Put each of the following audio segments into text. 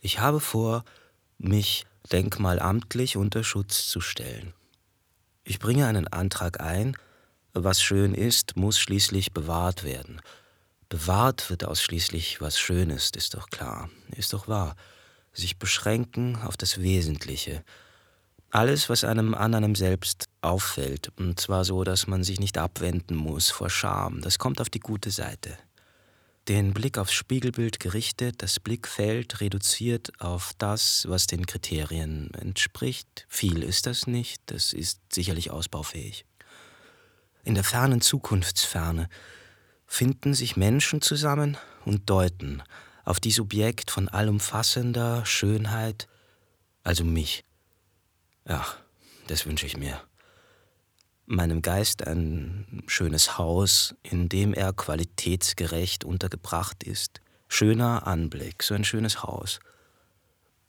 Ich habe vor, mich denkmalamtlich unter Schutz zu stellen. Ich bringe einen Antrag ein, was schön ist, muss schließlich bewahrt werden. Bewahrt wird ausschließlich, was schön ist, ist doch klar, ist doch wahr. Sich beschränken auf das Wesentliche. Alles, was einem an einem selbst auffällt, und zwar so, dass man sich nicht abwenden muss vor Scham, das kommt auf die gute Seite den Blick aufs Spiegelbild gerichtet, das Blickfeld reduziert auf das, was den Kriterien entspricht. Viel ist das nicht, das ist sicherlich ausbaufähig. In der fernen Zukunftsferne finden sich Menschen zusammen und deuten auf die Subjekt von allumfassender Schönheit, also mich. Ja, das wünsche ich mir meinem Geist ein schönes Haus, in dem er qualitätsgerecht untergebracht ist. Schöner Anblick, so ein schönes Haus.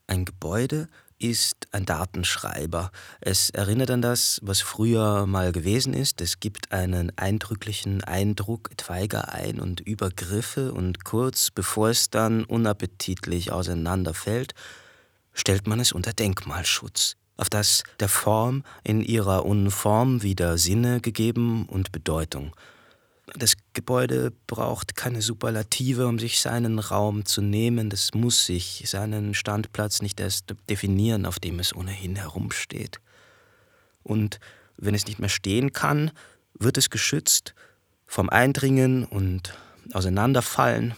Ein Gebäude ist ein Datenschreiber. Es erinnert an das, was früher mal gewesen ist. Es gibt einen eindrücklichen Eindruck etwaiger Ein- und Übergriffe und kurz bevor es dann unappetitlich auseinanderfällt, stellt man es unter Denkmalschutz auf das der Form in ihrer Unform wieder Sinne gegeben und Bedeutung. Das Gebäude braucht keine Superlative, um sich seinen Raum zu nehmen. Das muss sich seinen Standplatz nicht erst definieren, auf dem es ohnehin herumsteht. Und wenn es nicht mehr stehen kann, wird es geschützt vom Eindringen und Auseinanderfallen.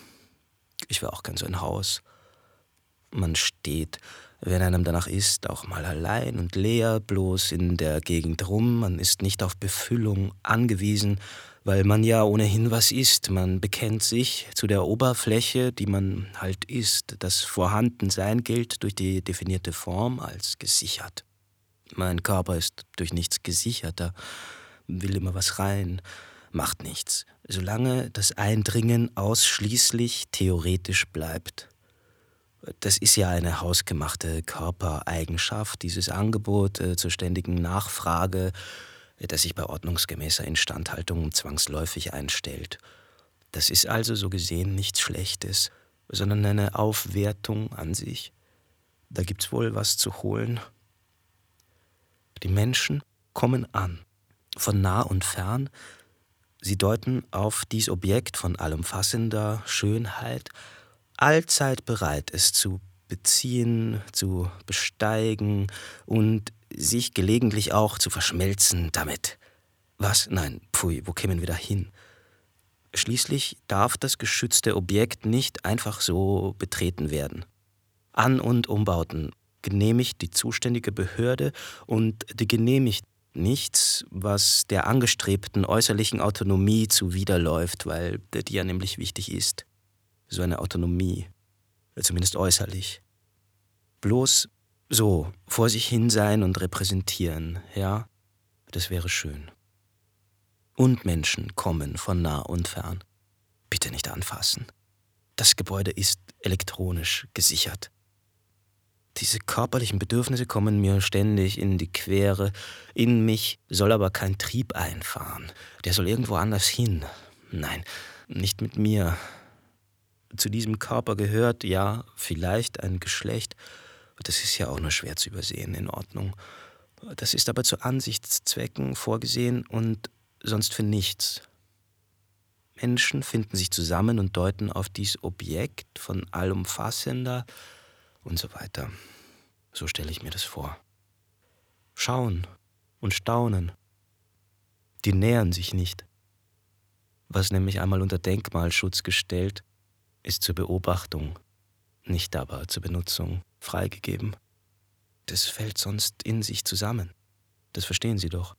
Ich will auch kein so ein Haus. Man steht wenn einem danach ist, auch mal allein und leer, bloß in der Gegend rum. Man ist nicht auf Befüllung angewiesen, weil man ja ohnehin was ist. Man bekennt sich zu der Oberfläche, die man halt ist. Das Vorhandensein gilt durch die definierte Form als gesichert. Mein Körper ist durch nichts gesicherter, will immer was rein, macht nichts, solange das Eindringen ausschließlich theoretisch bleibt. Das ist ja eine hausgemachte Körpereigenschaft, dieses Angebot äh, zur ständigen Nachfrage, äh, das sich bei ordnungsgemäßer Instandhaltung zwangsläufig einstellt. Das ist also so gesehen nichts Schlechtes, sondern eine Aufwertung an sich. Da gibt's wohl was zu holen. Die Menschen kommen an, von nah und fern. Sie deuten auf dies Objekt von allumfassender Schönheit, allzeit bereit, es zu beziehen, zu besteigen und sich gelegentlich auch zu verschmelzen damit. Was? Nein, pfui, wo kämen wir da hin? Schließlich darf das geschützte Objekt nicht einfach so betreten werden. An- und Umbauten genehmigt die zuständige Behörde und die genehmigt nichts, was der angestrebten äußerlichen Autonomie zuwiderläuft, weil die ja nämlich wichtig ist so eine Autonomie, zumindest äußerlich. Bloß so, vor sich hin sein und repräsentieren, ja, das wäre schön. Und Menschen kommen von nah und fern. Bitte nicht anfassen. Das Gebäude ist elektronisch gesichert. Diese körperlichen Bedürfnisse kommen mir ständig in die Quere. In mich soll aber kein Trieb einfahren. Der soll irgendwo anders hin. Nein, nicht mit mir zu diesem Körper gehört, ja, vielleicht ein Geschlecht. Das ist ja auch nur schwer zu übersehen, in Ordnung. Das ist aber zu Ansichtszwecken vorgesehen und sonst für nichts. Menschen finden sich zusammen und deuten auf dies Objekt von allumfassender und so weiter. So stelle ich mir das vor. Schauen und staunen. Die nähern sich nicht. Was nämlich einmal unter Denkmalschutz gestellt, ist zur Beobachtung, nicht aber zur Benutzung freigegeben. Das fällt sonst in sich zusammen. Das verstehen Sie doch.